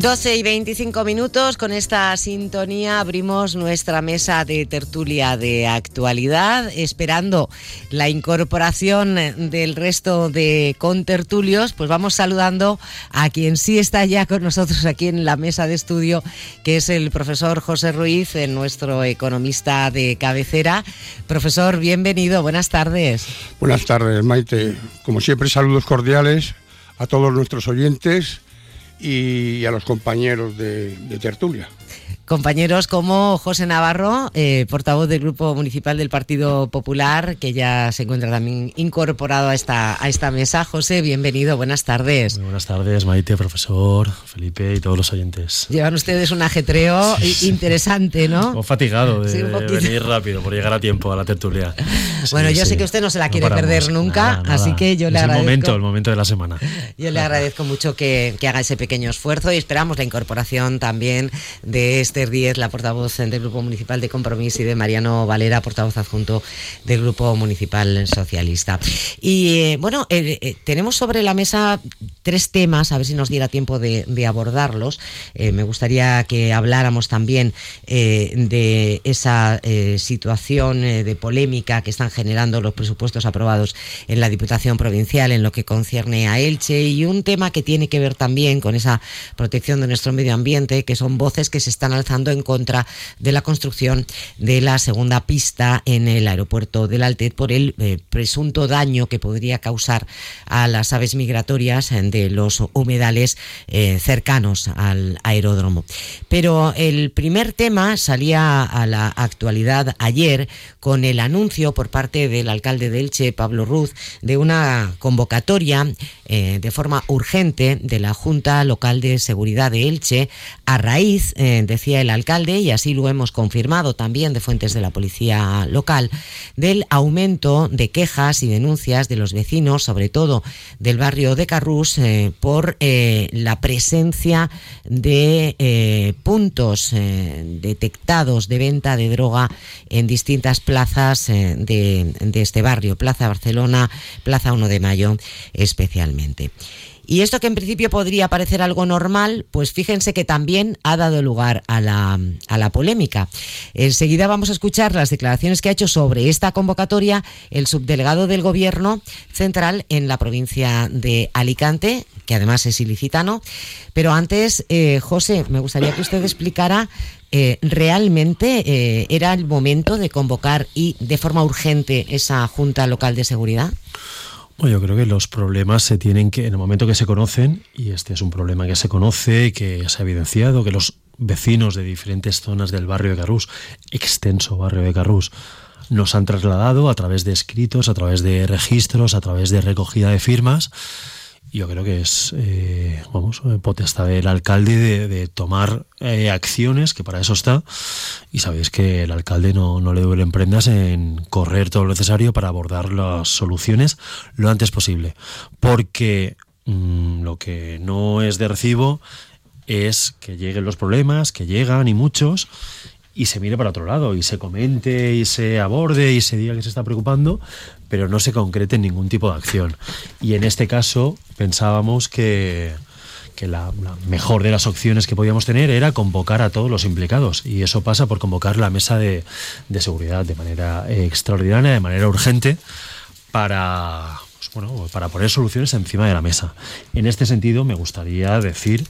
12 y 25 minutos, con esta sintonía abrimos nuestra mesa de tertulia de actualidad, esperando la incorporación del resto de contertulios, pues vamos saludando a quien sí está ya con nosotros aquí en la mesa de estudio, que es el profesor José Ruiz, nuestro economista de cabecera. Profesor, bienvenido, buenas tardes. Buenas tardes, Maite. Como siempre, saludos cordiales a todos nuestros oyentes y a los compañeros de, tertulia compañeros como José Navarro, eh, portavoz del Grupo Municipal del Partido Popular, que ya se encuentra también incorporado a esta, a esta mesa. José, bienvenido, buenas tardes. buenas tardes, Maite, profesor, Felipe y todos los oyentes. Llevan ustedes un ajetreo interesante, ¿no? Un fatigado de, venir rápido por llegar a tiempo a la tertulia. bueno, yo sé que usted no se la quiere perder nunca, así que yo le agradezco. El momento, el momento de la semana. Yo le agradezco mucho que, que haga ese pequeño esfuerzo y esperamos la incorporación también de este Esther Díez, la portavoz del Grupo Municipal de Compromiso, y de Mariano Valera, portavoz adjunto del Grupo Municipal Socialista. Y eh, bueno, eh, eh, tenemos sobre la mesa tres temas, a ver si nos diera tiempo de, abordarlos. me gustaría que habláramos también de esa situación de polémica que están generando los presupuestos aprobados en la Diputación Provincial en lo que concierne a Elche y un tema que tiene que ver también con esa protección de nuestro medio ambiente, que son voces que se están en contra de la construcción de la segunda pista en el aeropuerto del Altet por el eh, presunto daño que podría causar a las aves migratorias de los humedales eh, cercanos al aeródromo. Pero el primer tema salía a la actualidad ayer con el anuncio por parte del alcalde de Elche, Pablo Ruz, de una convocatoria eh, de forma urgente de la Junta Local de Seguridad de Elche a raíz, decía el alcalde, y así lo hemos confirmado también de fuentes de la policía local, del aumento de quejas y denuncias de los vecinos, sobre todo del barrio de Carrús, eh, por eh, la presencia de eh, puntos detectados de venta de droga en distintas plazas de, de este barrio, Plaza Barcelona, Plaza 1 de Mayo especialmente. Y esto que en principio podría parecer algo normal, pues fíjense que también ha dado lugar a la, a la polémica. Enseguida vamos a escuchar las declaraciones que ha hecho sobre esta convocatoria el subdelegado del Gobierno central en la provincia de Alicante, que además es ilicitano. Pero antes, eh, José, me gustaría que usted explicara eh, realmente eh, era el momento de convocar y de forma urgente esa Junta Local de Seguridad. Yo creo que los problemas se tienen que, en el momento que se conocen, y este es un problema que se conoce, que se ha evidenciado, que los vecinos de diferentes zonas del barrio de Carrús, extenso barrio de Carrús, nos han trasladado a través de escritos, a través de registros, a través de recogida de firmas, yo creo que es, eh, vamos, potestad del alcalde de, tomar eh, acciones, que para eso está, y sabéis que el alcalde no, no le duelen prendas en correr todo lo necesario para abordar las soluciones lo antes posible, porque mm, lo que no es de recibo es que lleguen los problemas, que llegan y muchos, y se mire para otro lado y se comente y se aborde y se diga que se está preocupando, pero no se concrete ningún tipo de acción. Y en este caso pensábamos que, la, mejor de las opciones que podíamos tener era convocar a todos los implicados. Y eso pasa por convocar la mesa de, de seguridad de manera extraordinaria, de manera urgente, para, pues bueno, para poner soluciones encima de la mesa. En este sentido, me gustaría decir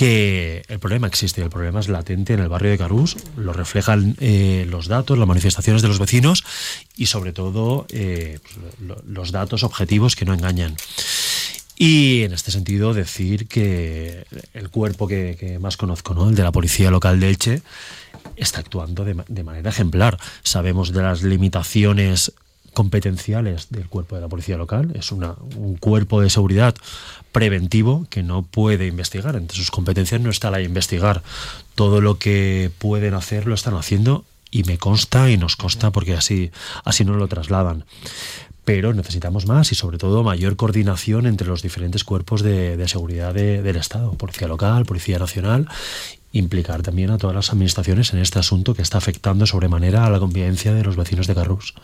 que el problema existe, el problema es latente en el barrio de Carús, lo reflejan eh, los datos, las manifestaciones de los vecinos y sobre todo eh, los datos objetivos que no engañan. Y en este sentido decir que el cuerpo que, más conozco, ¿no? el de la Policía Local de Elche, está actuando de manera ejemplar. Sabemos de las limitaciones competenciales del cuerpo de la policía local. Es una, un cuerpo de seguridad preventivo que no puede investigar. Entre sus competencias no está la de investigar. Todo lo que pueden hacer lo están haciendo y me consta y nos consta porque así, así nos lo trasladan. Pero necesitamos más y sobre todo mayor coordinación entre los diferentes cuerpos de, seguridad del Estado, Policía Local, Policía Nacional implicar también a todas las administraciones en este asunto que está afectando sobremanera a la convivencia de los vecinos de Carrús.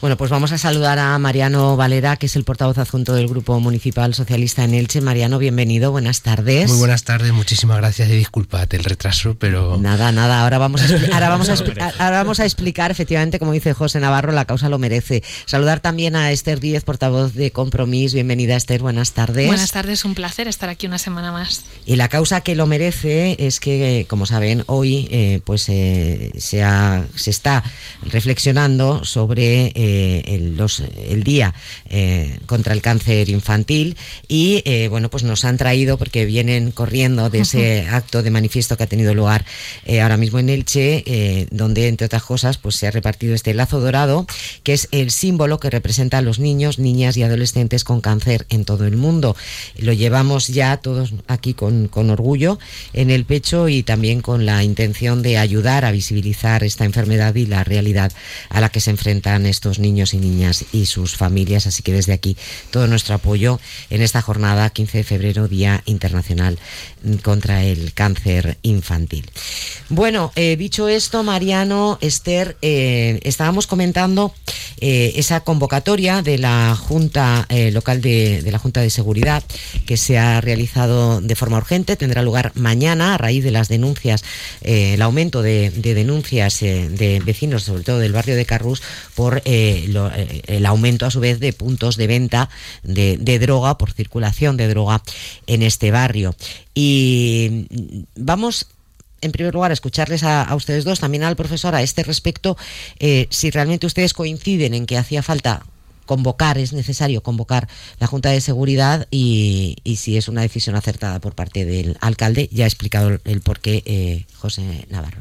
Bueno, pues vamos a saludar a Mariano Valera, que es el portavoz adjunto del Grupo Municipal Socialista en Elche. Mariano, bienvenido, buenas tardes. Muy buenas tardes, muchísimas gracias y disculpad el retraso, pero... Nada, nada, ahora vamos a, ahora vamos a, ahora vamos a explicar, efectivamente, como dice José Navarro, la causa lo merece. Saludar también a Esther Díez, portavoz de Compromís. Bienvenida, Esther, buenas tardes. Buenas tardes, un placer estar aquí una semana más. Y la causa que lo merece es que que, como saben, hoy eh, pues eh, se, se está reflexionando sobre eh, el, los, el día contra el cáncer infantil y bueno pues nos han traído porque vienen corriendo de ese acto de manifiesto que ha tenido lugar ahora mismo en Elche, donde entre otras cosas pues se ha repartido este lazo dorado que es el símbolo que representa a los niños, niñas y adolescentes con cáncer en todo el mundo. Lo llevamos ya todos aquí con, con orgullo en el pecho y también con la intención de ayudar a visibilizar esta enfermedad y la realidad a la que se enfrentan estos niños y niñas y sus familias. Así que desde aquí todo nuestro apoyo en esta jornada 15 de febrero, Día Internacional contra el Cáncer Infantil. Bueno, eh, dicho esto, Mariano, Esther, eh, estábamos comentando eh, esa convocatoria de la Junta Local de, de la Junta de Seguridad que se ha realizado de forma urgente, tendrá lugar mañana a raíz de las denuncias, eh, el aumento de, denuncias eh, de vecinos, sobre todo del barrio de Carrús, por eh, el aumento a su vez de puntos de venta de, droga, por circulación de droga en este barrio. Y vamos en primer lugar, a escucharles a, ustedes dos, también al profesor a este respecto, si realmente ustedes coinciden en que hacía falta convocar, es necesario convocar la Junta de Seguridad y, si es una decisión acertada por parte del alcalde. Ya ha explicado el, porqué eh, José Navarro.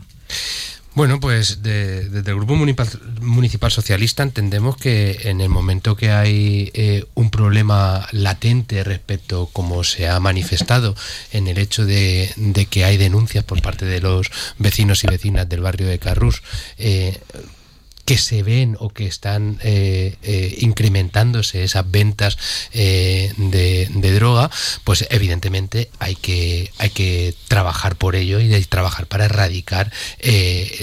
Bueno, pues desde el Grupo municipal, Socialista entendemos que en el momento que hay eh, un problema latente respecto, como se ha manifestado, en el hecho de, que hay denuncias por parte de los vecinos y vecinas del barrio de Carrús, eh, que se ven o que están eh, eh, incrementándose esas ventas eh, de, droga, pues evidentemente hay que, hay que trabajar por ello y trabajar para erradicar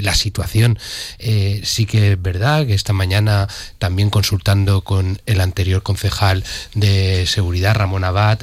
la situación. sí que es verdad que esta mañana también consultando con el anterior concejal de seguridad, Ramón Abad,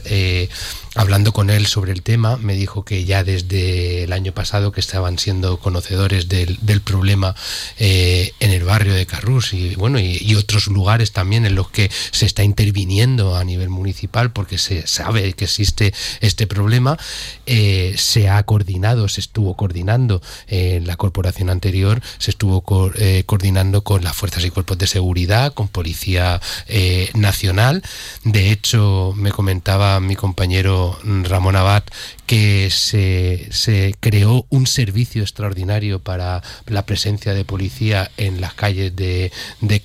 Hablando con él sobre el tema, me dijo que ya desde el año pasado que estaban siendo conocedores del, problema eh, en el barrio de Carrús y bueno y, otros lugares también en los que se está interviniendo a nivel municipal porque se sabe que existe este problema. Eh, se ha coordinado, se estuvo coordinando en la corporación anterior, se estuvo eh, coordinando con las fuerzas y cuerpos de seguridad, con policía nacional. De hecho, me comentaba mi compañero Ramón Abad que se, se, creó un servicio extraordinario para la presencia de policía en las calles de, de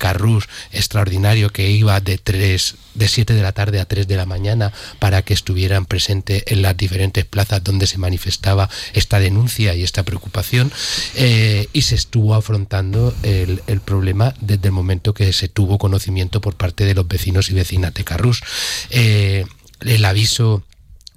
extraordinario que iba de tres de 7 de la tarde a 3 de la mañana para que estuvieran presentes en las diferentes plazas donde se manifestaba esta denuncia y esta preocupación eh, y se estuvo afrontando el, el, problema desde el momento que se tuvo conocimiento por parte de los vecinos y vecinas de Carrús. Eh, el aviso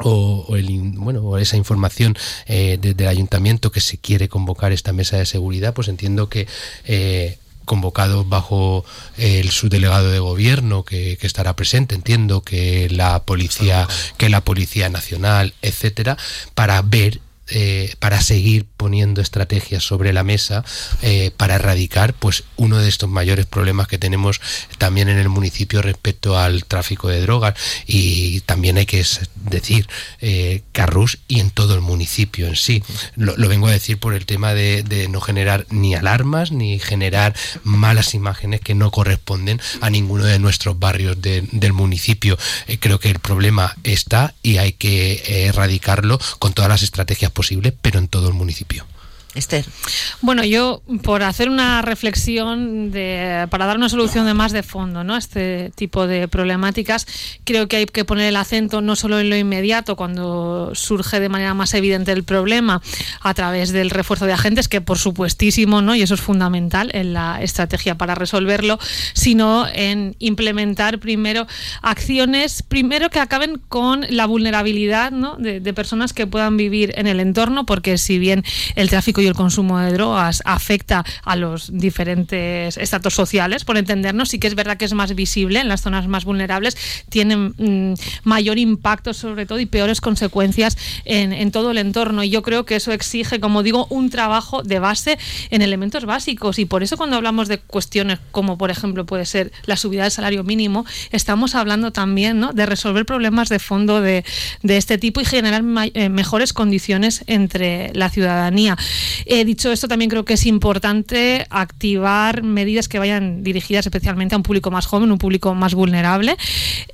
o, el, bueno, o esa información eh, desde el ayuntamiento que se quiere convocar esta mesa de seguridad, pues entiendo que eh, convocado bajo el subdelegado de gobierno que, que, estará presente, entiendo que la policía, que la policía nacional, etcétera, para ver eh, para seguir poniendo estrategias sobre la mesa eh, para erradicar pues uno de estos mayores problemas que tenemos también en el municipio respecto al tráfico de drogas. Y también hay que decir eh, Carrús y en todo el municipio en sí lo, vengo a decir por el tema de, no generar ni alarmas ni generar malas imágenes que no corresponden a ninguno de nuestros barrios del municipio creo que el problema está y hay que erradicarlo con todas las estrategias posible, pero en todo el municipio. Esther. Bueno, yo por hacer una reflexión de, para dar una solución de más de fondo ¿no? a este tipo de problemáticas, creo que hay que poner el acento no solo en lo inmediato, cuando surge de manera más evidente el problema, a través del refuerzo de agentes, que por supuestísimo, ¿no? y eso es fundamental en la estrategia para resolverlo, sino en implementar primero acciones, primero que acaben con la vulnerabilidad ¿no? de, de personas que puedan vivir en el entorno, porque si bien el tráfico y el consumo de drogas afecta a los diferentes estratos sociales, por entendernos, sí que es verdad que es más visible en las zonas más vulnerables, tienen mm, mayor impacto sobre todo y peores consecuencias en, en, todo el entorno. Y yo creo que eso exige, como digo, un trabajo de base en elementos básicos. Y por eso cuando hablamos de cuestiones como, por ejemplo, puede ser la subida del salario mínimo, estamos hablando también ¿no? de resolver problemas de fondo de, de este tipo y generar eh, mejores condiciones entre la ciudadanía. He dicho esto, también creo que es importante activar medidas que vayan dirigidas especialmente a un público más joven, un público más vulnerable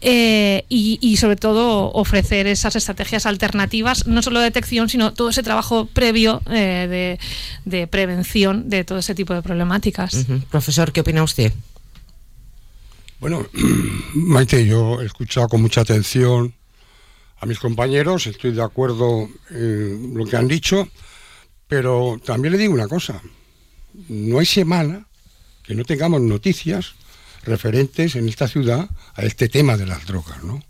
eh, y, y, sobre todo ofrecer esas estrategias alternativas, no solo de detección, sino todo ese trabajo previo eh, de, de, prevención de todo ese tipo de problemáticas. Uh -huh. Profesor, ¿qué opina usted? Bueno, Maite, yo he escuchado con mucha atención a mis compañeros, estoy de acuerdo en lo que han dicho. Pero también le digo una cosa, no hay semana que no tengamos noticias referentes en esta ciudad a este tema de las drogas, ¿no?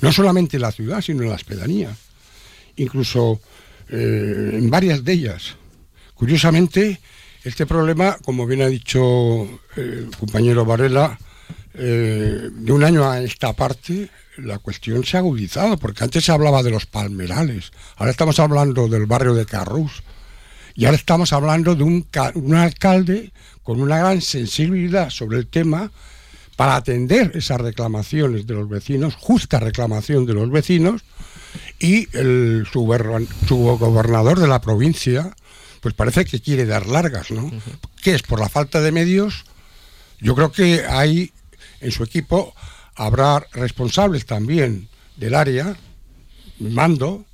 No solamente en la ciudad, sino en las pedanías, incluso eh, en varias de ellas. Curiosamente, este problema, como bien ha dicho el compañero Varela, eh, de un año a esta parte la cuestión se ha agudizado, porque antes se hablaba de los palmerales, ahora estamos hablando del barrio de Carrús, y ahora estamos hablando de un, un, alcalde con una gran sensibilidad sobre el tema para atender esas reclamaciones de los vecinos, justa reclamación de los vecinos, y el, su, su gobernador de la provincia, pues parece que quiere dar largas, ¿no? Uh -huh. ¿Qué es? ¿Por la falta de medios? Yo creo que hay en su equipo habrá responsables también del área, mando,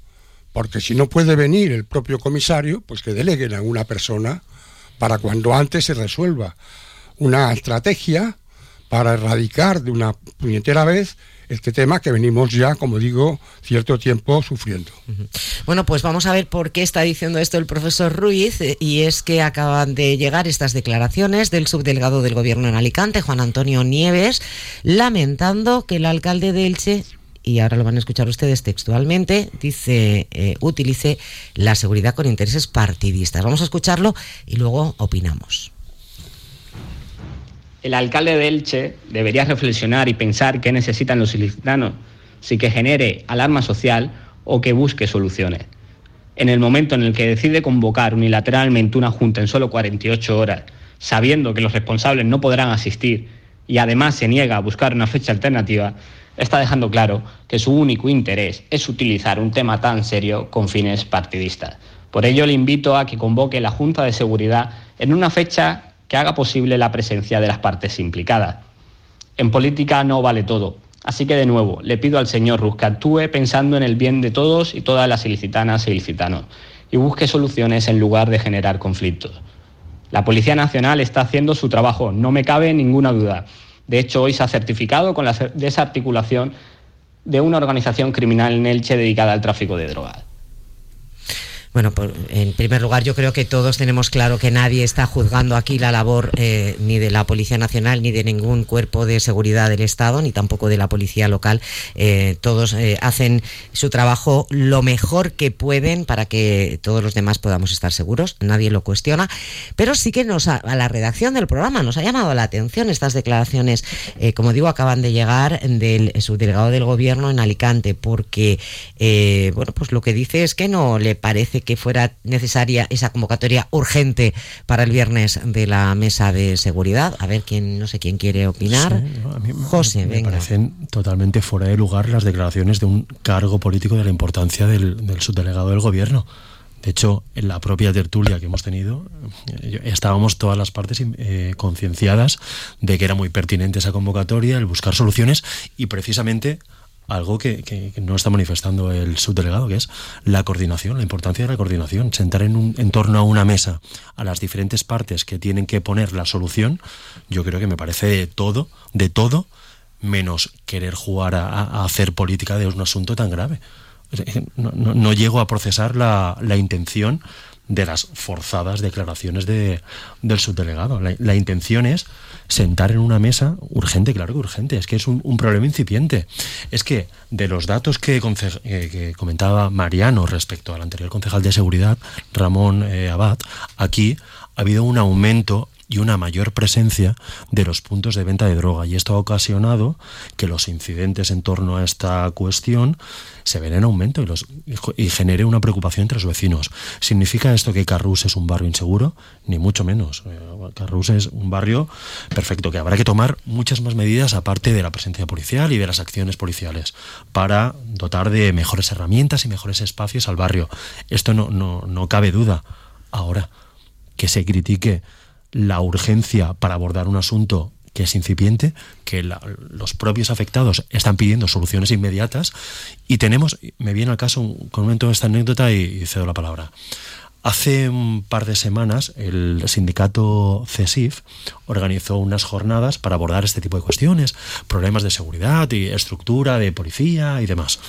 porque si no puede venir el propio comisario, pues que deleguen a una persona para cuando antes se resuelva una estrategia para erradicar de una puñetera vez este tema que venimos ya, como digo, cierto tiempo sufriendo. Bueno, pues vamos a ver por qué está diciendo esto el profesor Ruiz, y es que acaban de llegar estas declaraciones del subdelegado del gobierno en Alicante, Juan Antonio Nieves, lamentando que el alcalde de Elche y ahora lo van a escuchar ustedes textualmente, dice, eh, utilice la seguridad con intereses partidistas. Vamos a escucharlo y luego opinamos. El alcalde de Elche debería reflexionar y pensar qué necesitan los ilicitanos, si que genere alarma social o que busque soluciones. En el momento en el que decide convocar unilateralmente una junta en solo 48 horas, sabiendo que los responsables no podrán asistir y además se niega a buscar una fecha alternativa, está dejando claro que su único interés es utilizar un tema tan serio con fines partidistas. Por ello le invito a que convoque la Junta de Seguridad en una fecha que haga posible la presencia de las partes implicadas. En política no vale todo, así que de nuevo le pido al señor Ruz que actúe pensando en el bien de todos y todas las ilicitanas e ilicitanos y busque soluciones en lugar de generar conflictos. La Policía Nacional está haciendo su trabajo, no me cabe ninguna duda. De hecho, hoy se ha certificado con la desarticulación de una organización criminal en Elche dedicada al tráfico de drogas. Bueno, por, en primer lugar, yo creo que todos tenemos claro que nadie está juzgando aquí la labor eh, ni de la Policía Nacional ni de ningún cuerpo de seguridad del Estado, ni tampoco de la Policía Local. Eh, todos eh, hacen su trabajo lo mejor que pueden para que todos los demás podamos estar seguros. Nadie lo cuestiona. Pero sí que nos ha, a la redacción del programa nos ha llamado la atención estas declaraciones, como digo, acaban de llegar del subdelegado del Gobierno en Alicante, porque, bueno, pues lo que dice es que no le parece que fuera necesaria esa convocatoria urgente para el viernes de la mesa de seguridad. A ver quién, no sé quién quiere opinar. Sí, no, a mí José, me, venga. Me parecen totalmente fuera de lugar las declaraciones de un cargo político de la importancia del, del subdelegado del gobierno. De hecho, en la propia tertulia que hemos tenido, eh, estábamos todas las partes eh, concienciadas de que era muy pertinente esa convocatoria, el buscar soluciones y precisamente algo que, no está manifestando el subdelegado, que es la coordinación, la importancia de la coordinación, sentar en, un, en torno a una mesa a las diferentes partes que tienen que poner la solución, yo creo que me parece de todo, de todo, menos querer jugar a, hacer política de un asunto tan grave. No, llego a procesar la, la intención de las forzadas declaraciones de, del subdelegado. La, intención es sentar en una mesa urgente, claro que urgente, es que es un, problema incipiente. Es que de los datos que, eh, que, comentaba Mariano respecto al anterior concejal de seguridad, Ramón eh, Abad, aquí ha habido un aumento y una mayor presencia de los puntos de venta de droga. Y esto ha ocasionado que los incidentes en torno a esta cuestión se ven en aumento y, los, y genere una preocupación entre los vecinos. ¿Significa esto que Carrús es un barrio inseguro? Ni mucho menos. Eh, Carrús es un barrio perfecto, que habrá que tomar muchas más medidas aparte de la presencia policial y de las acciones policiales para dotar de mejores herramientas y mejores espacios al barrio. Esto no, no, no cabe duda. Ahora, que se critique la urgencia para abordar un asunto que es incipiente, que los propios afectados están pidiendo soluciones inmediatas y tenemos, me viene al caso, comento esta anécdota y, cedo la palabra. Hace un par de semanas el sindicato CESIF organizó unas jornadas para abordar este tipo de cuestiones, problemas de seguridad y estructura de policía y demás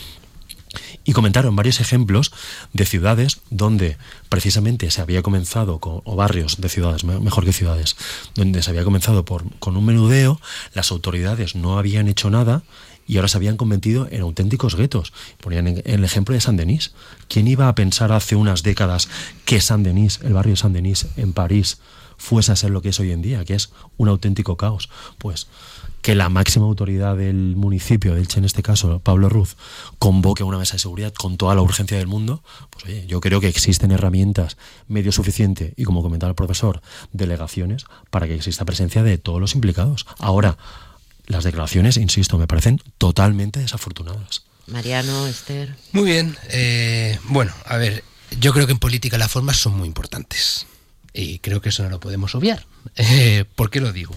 y comentaron varios ejemplos de ciudades donde precisamente se había comenzado, con, o barrios de ciudades, mejor que ciudades, donde se había comenzado por, con un menudeo, las autoridades no habían hecho nada y ahora se habían convertido en auténticos guetos. Ponían el ejemplo de Saint-Denis. ¿Quién iba a pensar hace unas décadas que Saint-Denis, el barrio de Saint-Denis en París, fuese a ser lo que es hoy en día, que es un auténtico caos? Pues que la máxima autoridad del municipio, del Che en este caso, Pablo Ruz, convoque a una mesa de seguridad con toda la urgencia del mundo, pues oye, yo creo que existen herramientas, medio suficiente y como comentaba el profesor, delegaciones para que exista presencia de todos los implicados. Ahora, las declaraciones, insisto, me parecen totalmente desafortunadas. Mariano, Esther. Muy bien. Eh, bueno, a ver, yo creo que en política las formas son muy importantes. Y creo que eso no lo podemos obviar. Eh, ¿Por qué lo digo?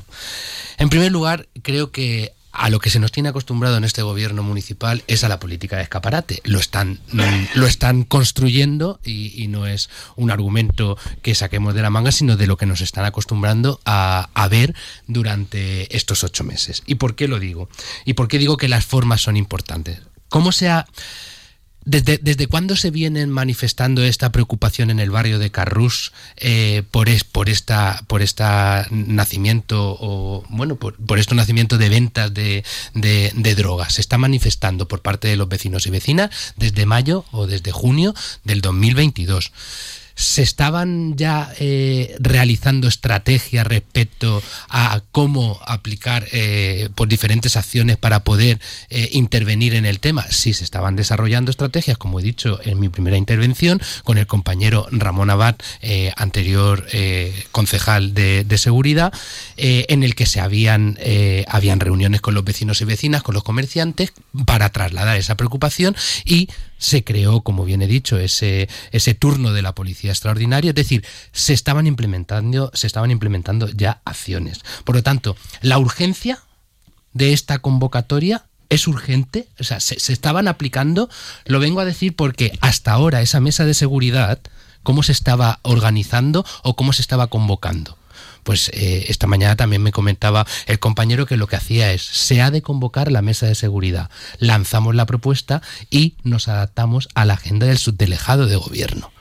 En primer lugar, creo que a lo que se nos tiene acostumbrado en este gobierno municipal es a la política de escaparate. Lo están, lo están construyendo y, no es un argumento que saquemos de la manga, sino de lo que nos están acostumbrando a, a, ver durante estos ocho meses. ¿Y por qué lo digo? ¿Y por qué digo que las formas son importantes? ¿Cómo se ha ¿Desde, ¿Desde cuándo se viene manifestando esta preocupación en el barrio de Carrús eh, por, es, por esta por esta nacimiento o bueno por, por este nacimiento de ventas de, de, de, drogas? Se está manifestando por parte de los vecinos y vecinas desde mayo o desde junio del 2022 se estaban ya eh, realizando estrategias respecto a cómo aplicar eh, por diferentes acciones para poder eh, intervenir en el tema. Sí, se estaban desarrollando estrategias, como he dicho en mi primera intervención, con el compañero Ramón Abad, anterior concejal de, de seguridad, en el que se habían, habían reuniones con los vecinos y vecinas, con los comerciantes, para trasladar esa preocupación y se creó, como bien he dicho, ese, ese turno de la policía extraordinaria, es decir, se estaban implementando, se estaban implementando ya acciones. Por lo tanto, la urgencia de esta convocatoria es urgente, o sea, se, se estaban aplicando, lo vengo a decir porque hasta ahora esa mesa de seguridad, cómo se estaba organizando o cómo se estaba convocando pues eh, esta mañana también me comentaba el compañero que lo que hacía es, se ha de convocar la mesa de seguridad, lanzamos la propuesta y nos adaptamos a la agenda del subdelegado de gobierno.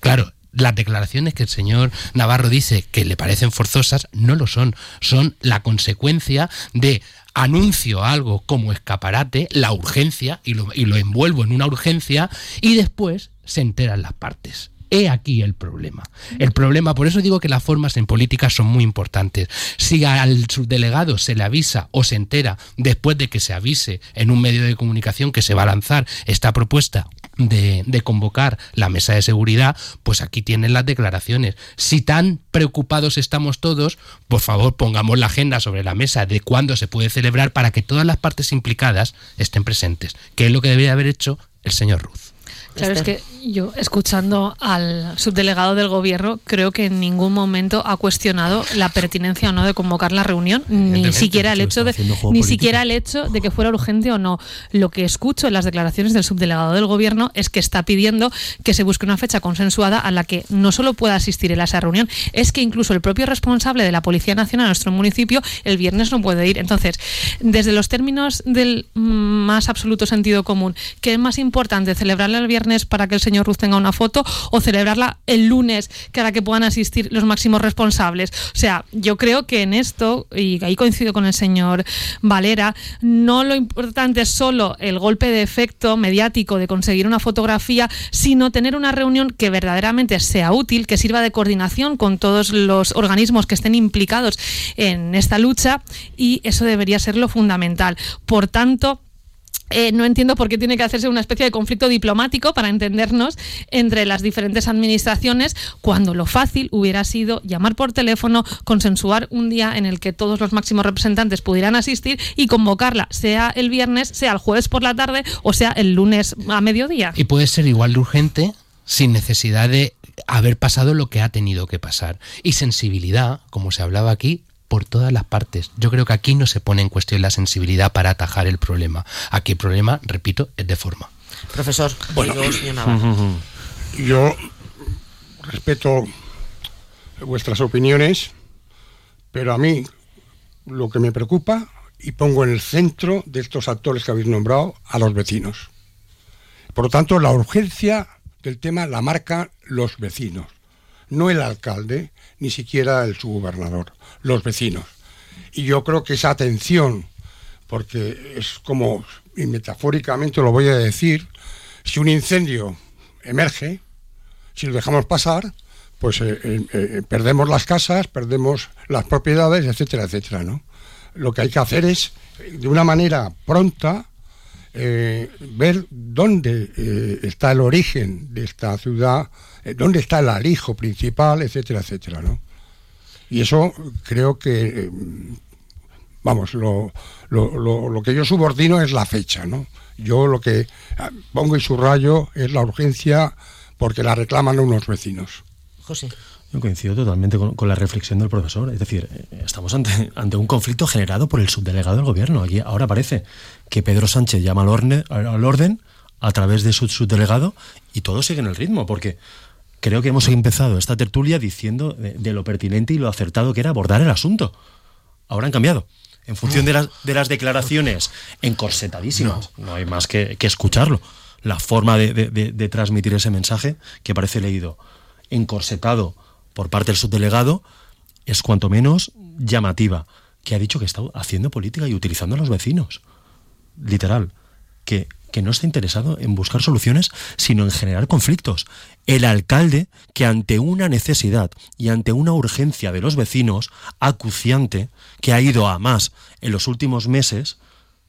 Claro, las declaraciones que el señor Navarro dice que le parecen forzosas no lo son, son la consecuencia de anuncio algo como escaparate, la urgencia, y lo, y lo envuelvo en una urgencia, y después se enteran las partes. He aquí el problema. El problema, por eso digo que las formas en política son muy importantes. Si al subdelegado se le avisa o se entera después de que se avise en un medio de comunicación que se va a lanzar esta propuesta de, convocar la mesa de seguridad, pues aquí tienen las declaraciones. Si tan preocupados estamos todos, por favor pongamos la agenda sobre la mesa de cuándo se puede celebrar para que todas las partes implicadas estén presentes, que es lo que debería haber hecho el señor Ruz. Claro, es que yo, escuchando al subdelegado del gobierno, creo que en ningún momento ha cuestionado la pertinencia o no de convocar la reunión, ni siquiera el hecho de ni siquiera el hecho de que fuera urgente o no. Lo que escucho en las declaraciones del subdelegado del gobierno es que está pidiendo que se busque una fecha consensuada a la que no solo pueda asistir él a esa reunión, es que incluso el propio responsable de la Policía Nacional de nuestro municipio el viernes no puede ir. Entonces, desde los términos del más absoluto sentido común, ¿qué es más importante, celebrarle el viernes para que el señor Ruz tenga una foto o celebrarla el lunes para que puedan asistir los máximos responsables? O sea, yo creo que en esto, y ahí coincido con el señor Valera, no lo importante es solo el golpe de efecto mediático de conseguir una fotografía, sino tener una reunión que verdaderamente sea útil, que sirva de coordinación con todos los organismos que estén implicados en esta lucha y eso debería ser lo fundamental. Por tanto, eh, no entiendo por qué tiene que hacerse una especie de conflicto diplomático para entendernos entre las diferentes administraciones, cuando lo fácil hubiera sido llamar por teléfono, consensuar un día en el que todos los máximos representantes pudieran asistir y convocarla, sea el viernes, sea el jueves por la tarde o sea el lunes a mediodía. Y puede ser igual de urgente sin necesidad de haber pasado lo que ha tenido que pasar. Y sensibilidad, como se hablaba aquí, por todas las partes. Yo creo que aquí no se pone en cuestión la sensibilidad para atajar el problema. Aquí el problema, repito, es de forma. Profesor, bueno, yo respeto vuestras opiniones, pero a mí lo que me preocupa y pongo en el centro de estos actores que habéis nombrado a los vecinos. Por lo tanto, la urgencia del tema la marcan los vecinos, no el alcalde, ni siquiera el subgobernador los vecinos. Y yo creo que esa atención, porque es como, y metafóricamente lo voy a decir, si un incendio emerge, si lo dejamos pasar, pues eh, eh, eh, perdemos las casas, perdemos las propiedades, etcétera, etcétera, ¿no? Lo que hay que hacer es, de una manera pronta, ver dónde está el origen de esta ciudad, dónde está el alijo principal, etcétera, etcétera, ¿no? Y eso creo que, eh, vamos, lo, lo, que yo subordino es la fecha, ¿no? Yo lo que ah, pongo y subrayo es la urgencia porque la reclaman unos vecinos. José. Yo coincido totalmente con, la reflexión del profesor. Es decir, eh, estamos ante, ante, un conflicto generado por el subdelegado del gobierno. Aquí ahora parece que Pedro Sánchez llama al orden, al orden a través de su subdelegado y todos siguen el ritmo, porque creo que hemos empezado esta tertulia diciendo de, lo pertinente y lo acertado que era abordar el asunto. Ahora han cambiado. En función de las, de las declaraciones encorsetadísimas, no, hay más que, escucharlo. La forma de, transmitir ese mensaje, que parece leído encorsetado por parte del subdelegado, es cuanto menos llamativa. Que ha dicho que está haciendo política y utilizando a los vecinos. Literal. Que que no está interesado en buscar soluciones, sino en generar conflictos. El alcalde, que ante una necesidad y ante una urgencia de los vecinos acuciante, que ha ido a más en los últimos meses,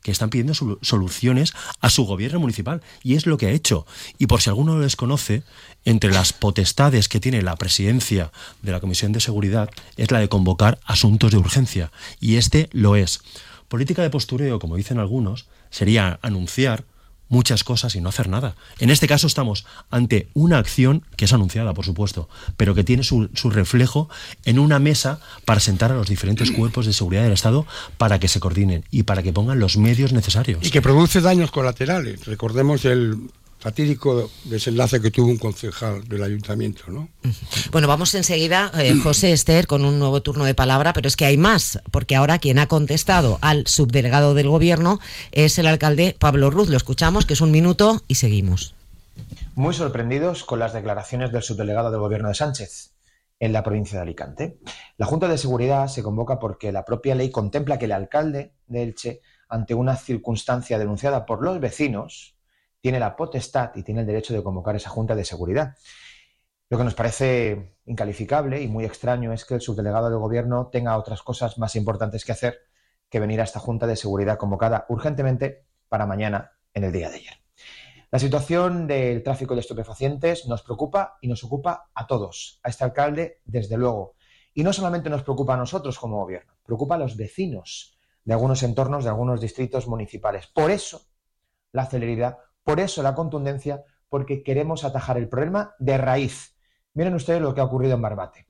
que están pidiendo soluciones a su gobierno municipal. Y es lo que ha hecho. Y por si alguno lo desconoce, entre las potestades que tiene la presidencia de la Comisión de Seguridad es la de convocar asuntos de urgencia. Y este lo es. Política de postureo, como dicen algunos, sería anunciar muchas cosas y no hacer nada. En este caso estamos ante una acción que es anunciada, por supuesto, pero que tiene su, reflejo en una mesa para sentar a los diferentes cuerpos de seguridad del Estado para que se coordinen y para que pongan los medios necesarios. Y que produce daños colaterales. Recordemos el fatídico desenlace que tuvo un concejal del ayuntamiento, ¿no? Bueno, vamos enseguida, eh, José Esther, con un nuevo turno de palabra, pero es que hay más, porque ahora quien ha contestado al subdelegado del gobierno es el alcalde Pablo Ruz. Lo escuchamos, que es un minuto, y seguimos. Muy sorprendidos con las declaraciones del subdelegado del gobierno de Sánchez en la provincia de Alicante. La Junta de Seguridad se convoca porque la propia ley contempla que el alcalde de Elche, ante una circunstancia denunciada por los vecinos, tiene la potestad y tiene el derecho de convocar esa Junta de Seguridad. Lo que nos parece incalificable y muy extraño es que el subdelegado del Gobierno tenga otras cosas más importantes que hacer que venir a esta Junta de Seguridad convocada urgentemente para mañana en el día de ayer. La situación del tráfico de estupefacientes nos preocupa y nos ocupa a todos, a este alcalde, desde luego. Y no solamente nos preocupa a nosotros como gobierno, preocupa a los vecinos de algunos entornos, de algunos distritos municipales. Por eso, la celeridad por eso la contundencia, porque queremos atajar el problema de raíz. Miren ustedes lo que ha ocurrido en Barbate.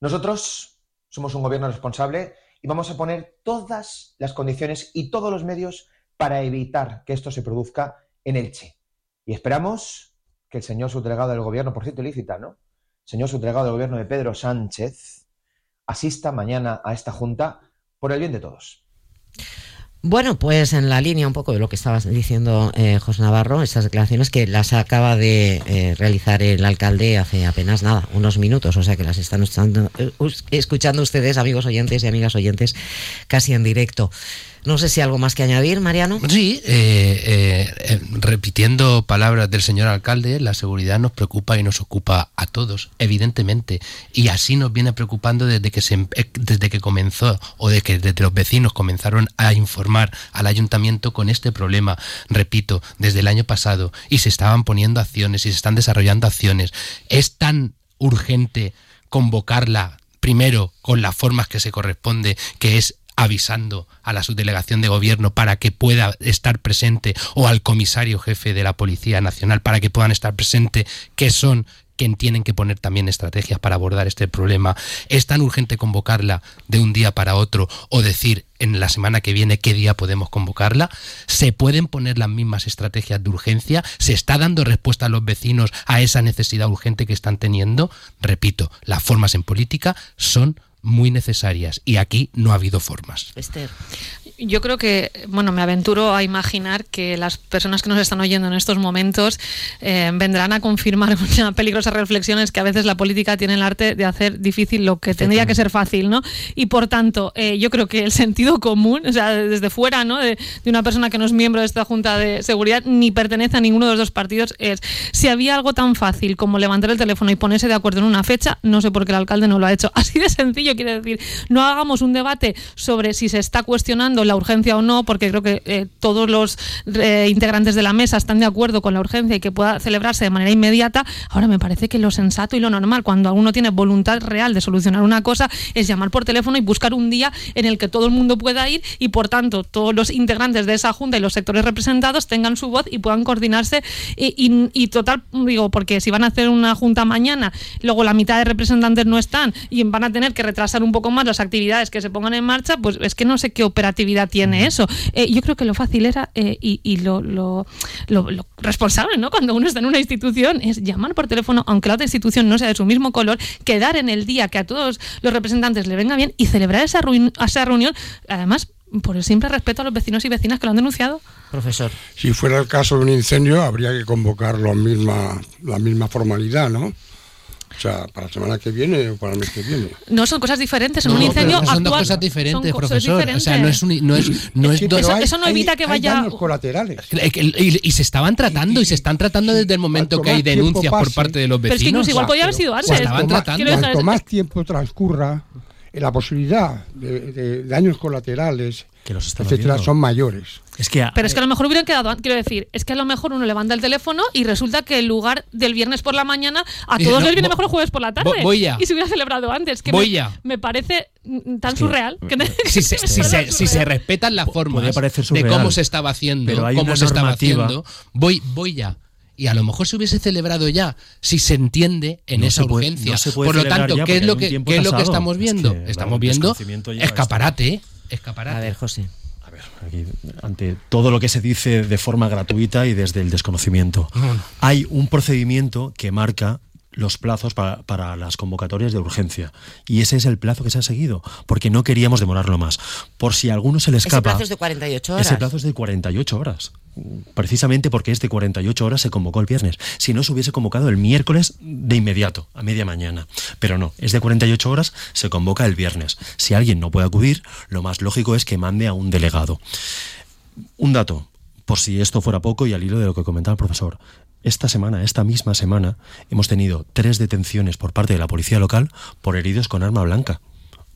Nosotros somos un gobierno responsable y vamos a poner todas las condiciones y todos los medios para evitar que esto se produzca en Elche. Y esperamos que el señor subdelegado del gobierno, por cierto, ilícita, ¿no? Señor subdelegado del gobierno de Pedro Sánchez, asista mañana a esta junta por el bien de todos. Bueno, pues en la línea un poco de lo que estabas diciendo eh, José Navarro, estas declaraciones que las acaba de eh, realizar el alcalde hace apenas nada, unos minutos, o sea que las están eh, escuchando ustedes, amigos oyentes y amigas oyentes, casi en directo. No sé si algo más que añadir, Mariano. Sí, eh, eh, eh, repitiendo palabras del señor alcalde, la seguridad nos preocupa y nos ocupa a todos, evidentemente. Y así nos viene preocupando desde que, se, desde que comenzó o de que desde los vecinos comenzaron a informar al ayuntamiento con este problema, repito, desde el año pasado. Y se estaban poniendo acciones y se están desarrollando acciones. Es tan urgente convocarla primero con las formas que se corresponde, que es avisando a la subdelegación de gobierno para que pueda estar presente o al comisario jefe de la Policía Nacional para que puedan estar presente, que son que tienen que poner también estrategias para abordar este problema. ¿Es tan urgente convocarla de un día para otro o decir en la semana que viene qué día podemos convocarla? ¿Se pueden poner las mismas estrategias de urgencia? ¿Se está dando respuesta a los vecinos a esa necesidad urgente que están teniendo? Repito, las formas en política son muy necesarias y aquí no ha habido formas. Yo creo que, bueno, me aventuro a imaginar que las personas que nos están oyendo en estos momentos eh, vendrán a confirmar una peligrosas reflexiones que a veces la política tiene el arte de hacer difícil lo que tendría que ser fácil, ¿no? Y por tanto, eh, yo creo que el sentido común, o sea, desde fuera, ¿no? De, una persona que no es miembro de esta Junta de Seguridad ni pertenece a ninguno de los dos partidos, es si había algo tan fácil como levantar el teléfono y ponerse de acuerdo en una fecha, no sé por qué el alcalde no lo ha hecho. Así de sencillo, quiere decir, no hagamos un debate sobre si se está cuestionando la urgencia o no, porque creo que eh, todos los eh, integrantes de la mesa están de acuerdo con la urgencia y que pueda celebrarse de manera inmediata. Ahora me parece que lo sensato y lo normal, cuando uno tiene voluntad real de solucionar una cosa, es llamar por teléfono y buscar un día en el que todo el mundo pueda ir y, por tanto, todos los integrantes de esa junta y los sectores representados tengan su voz y puedan coordinarse. Y, y total, digo, porque si van a hacer una junta mañana, luego la mitad de representantes no están y van a tener que retrasar un poco más las actividades que se pongan en marcha, pues es que no sé qué operatividad tiene eso. Eh, yo creo que lo fácil era eh, y, lo, lo, responsable, ¿no? Cuando uno está en una institución es llamar por teléfono, aunque la otra institución no sea de su mismo color, quedar en el día que a todos los representantes le venga bien y celebrar esa, esa reunión, además por el simple respeto a los vecinos y vecinas que lo han denunciado. Profesor. Si fuera el caso de un incendio, habría que convocar la misma, la misma formalidad, ¿no? O sea, para la semana que viene o para el mes que viene. No, son cosas diferentes. En un incendio no, son dos cosas diferentes, profesor. O sea, no es un, no es, no es eso, no evita que vaya. Hay colaterales. Y, se estaban tratando y, se están tratando desde el momento que hay denuncias por parte de los vecinos. Pero es que incluso igual podía haber sido antes. estaban tratando. Cuanto más tiempo transcurra, la posibilidad de, daños colaterales, que los etcétera, son mayores. Es que Pero es que a lo mejor hubieran quedado, quiero decir, es que a lo mejor uno levanta el teléfono y resulta que en lugar del viernes por la mañana, a todos les viene mejor el jueves por la tarde. Voy ya. Y se hubiera celebrado antes. Que voy me, ya. me parece tan surreal. si, se, si, se, si, se, respetan las formas de cómo se estaba haciendo, cómo se estaba haciendo, voy, voy ya y a lo mejor se hubiese celebrado ya si se entiende en esa urgencia. Por lo tanto, ¿qué es lo que, ¿qué es lo que estamos viendo? estamos viendo escaparate, escaparate. A ver, José. A ver, aquí, ante todo lo que se dice de forma gratuita y desde el desconocimiento, hay un procedimiento que marca los plazos para, para, las convocatorias de urgencia. Y ese es el plazo que se ha seguido, porque no queríamos demorarlo más. Por si a alguno se le escapa... Ese plazo es de 48 horas. Ese plazo es de 48 horas. Precisamente porque es de 48 horas se convocó el viernes. Si no, se hubiese convocado el miércoles de inmediato, a media mañana. Pero no, es de 48 horas, se convoca el viernes. Si alguien no puede acudir, lo más lógico es que mande a un delegado. Un dato, por si esto fuera poco y al hilo de lo que comentaba el profesor. Esta semana, esta misma semana, hemos tenido tres detenciones por parte de la policía local por heridos con arma blanca.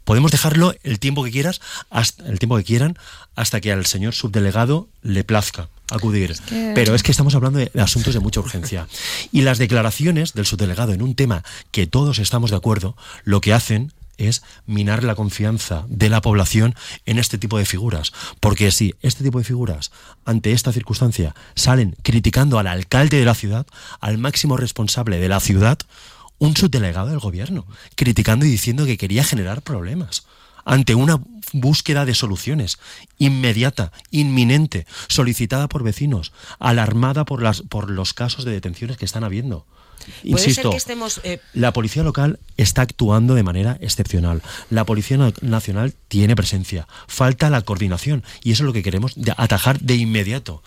Podemos dejarlo el tiempo que quieras, hasta, el tiempo que quieran, hasta que al señor subdelegado le plazca acudir. Pero es que estamos hablando de asuntos de mucha urgencia. Y las declaraciones del subdelegado en un tema que todos estamos de acuerdo, lo que hacen es minar la confianza de la población en este tipo de figuras. Porque si este tipo de figuras, ante esta circunstancia, salen criticando al alcalde de la ciudad, al máximo responsable de la ciudad, un subdelegado del gobierno, criticando y diciendo que quería generar problemas ante una búsqueda de soluciones inmediata, inminente, solicitada por vecinos, alarmada por, las, por los casos de detenciones que están habiendo. Insisto, eh, la policía local está actuando de manera excepcional. La policía nacional tiene presencia. Falta la coordinación y eso es lo que queremos atajar de inmediato.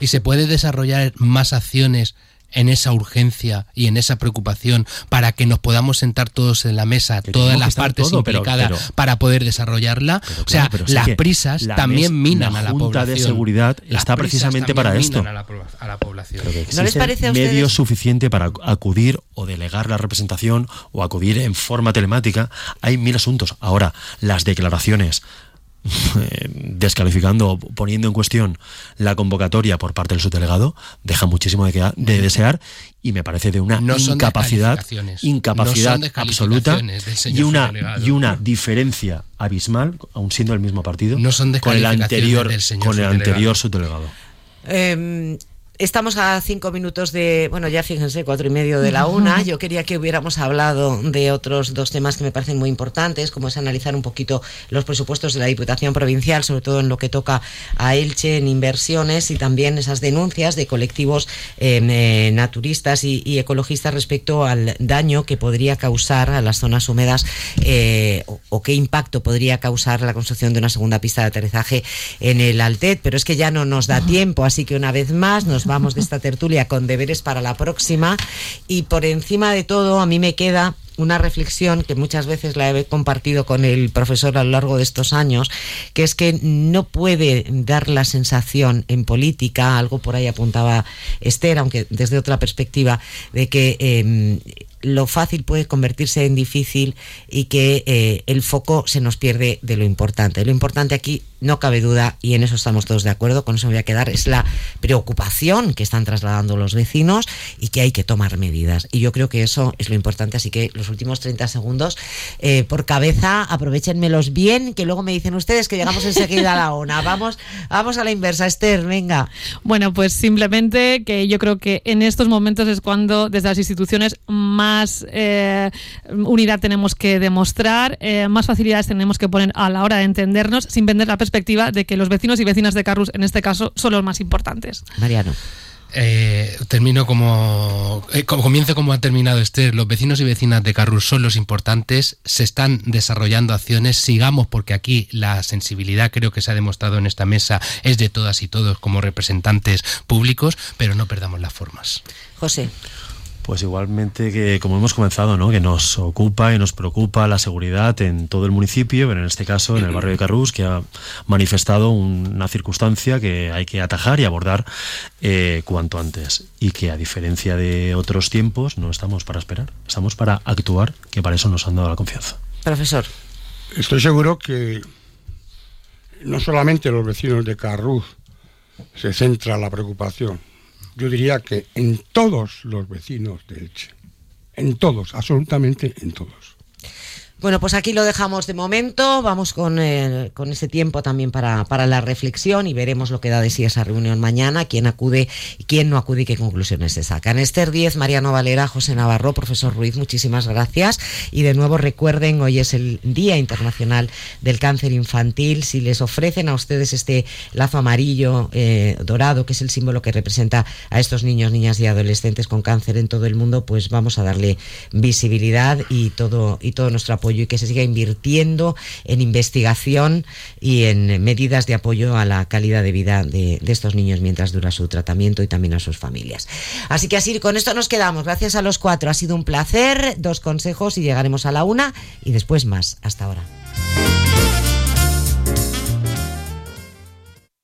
Y se puede desarrollar más acciones en esa urgencia y en esa preocupación para que nos podamos sentar todos en la mesa, todas las partes implicadas para poder desarrollarla. o sea, las prisas también minan a la población. de seguridad está precisamente para esto. A la, a la población. ¿No les parece a medio suficiente para acudir o delegar la representación o acudir en forma telemática. Hay mil asuntos. Ahora, las declaraciones descalificando poniendo en cuestión la convocatoria por parte del subdelegado deja muchísimo de, de desear y me parece de una incapacidad incapacidad absoluta y una y una diferencia abismal aun siendo el mismo partido con el anterior con el anterior subdelegado. eh, Estamos a cinco minutos de, bueno, ya fíjense, cuatro y medio de la una. Yo quería que hubiéramos hablado de otros dos temas que me parecen muy importantes, como es analizar un poquito los presupuestos de la Diputación Provincial, sobre todo en lo que toca a Elche en inversiones y también esas denuncias de colectivos em, eh, naturistas y, ecologistas respecto al daño que podría causar a las zonas húmedas eh, o, qué impacto podría causar la construcción de una segunda pista de aterrizaje en el Altet. Pero es que ya no nos da tiempo, así que una vez más nos vamos de esta tertulia con deberes para la próxima y por encima de todo a mí me queda una reflexión que muchas veces la he compartido con el profesor a lo largo de estos años, que es que no puede dar la sensación en política, algo por ahí apuntaba Esther, aunque desde otra perspectiva, de que em, lo fácil puede convertirse en difícil y que eh, el foco se nos pierde de lo importante. Lo importante aquí, no cabe duda, y en eso estamos todos de acuerdo, con eso me voy a quedar, es la preocupación que están trasladando los vecinos y que hay que tomar medidas. Y yo creo que eso es lo importante, así que los últimos 30 segundos, eh, por cabeza, aprovechenmelos bien, que luego me dicen ustedes que llegamos enseguida a la ONA. Vamos, vamos a la inversa, Esther, venga. Bueno, pues simplemente que yo creo que en estos momentos es cuando desde las instituciones más eh, unidad tenemos que demostrar, eh, más facilidades tenemos que poner a la hora de entendernos, sin vender la perspectiva de que los vecinos y vecinas de Carrus, en este caso, son los más importantes. Mariano. Eh, termino como, eh, comienzo como ha terminado Esther. Los vecinos y vecinas de Carrus son los importantes. Se están desarrollando acciones. Sigamos porque aquí la sensibilidad creo que se ha demostrado en esta mesa es de todas y todos como representantes públicos, pero no perdamos las formas. José. Pues igualmente que, como hemos comenzado, ¿no? que nos ocupa y nos preocupa la seguridad en todo el municipio, pero en este caso en el barrio de Carrús, que ha manifestado una circunstancia que hay que atajar y abordar eh, cuanto antes. Y que a diferencia de otros tiempos, no estamos para esperar, estamos para actuar, que para eso nos han dado la confianza. Profesor. Estoy seguro que no solamente los vecinos de Carrús se centra la preocupación, yo diría que en todos los vecinos de Elche, en todos, absolutamente en todos. Bueno, pues aquí lo dejamos de momento. Vamos con, eh, con ese tiempo también para, para, la reflexión y veremos lo que da de sí esa reunión mañana, quién acude y quién no acude y qué conclusiones se sacan. Esther 10, Mariano Valera, José Navarro, profesor Ruiz, muchísimas gracias. Y de nuevo recuerden, hoy es el Día Internacional del Cáncer Infantil. Si les ofrecen a ustedes este lazo amarillo eh, dorado, que es el símbolo que representa a estos niños, niñas y adolescentes con cáncer en todo el mundo, pues vamos a darle visibilidad y todo, y todo nuestro y que se siga invirtiendo en investigación y en medidas de apoyo a la calidad de vida de, de estos niños mientras dura su tratamiento y también a sus familias. Así que así, con esto nos quedamos. Gracias a los cuatro. Ha sido un placer. Dos consejos y llegaremos a la una y después más. Hasta ahora.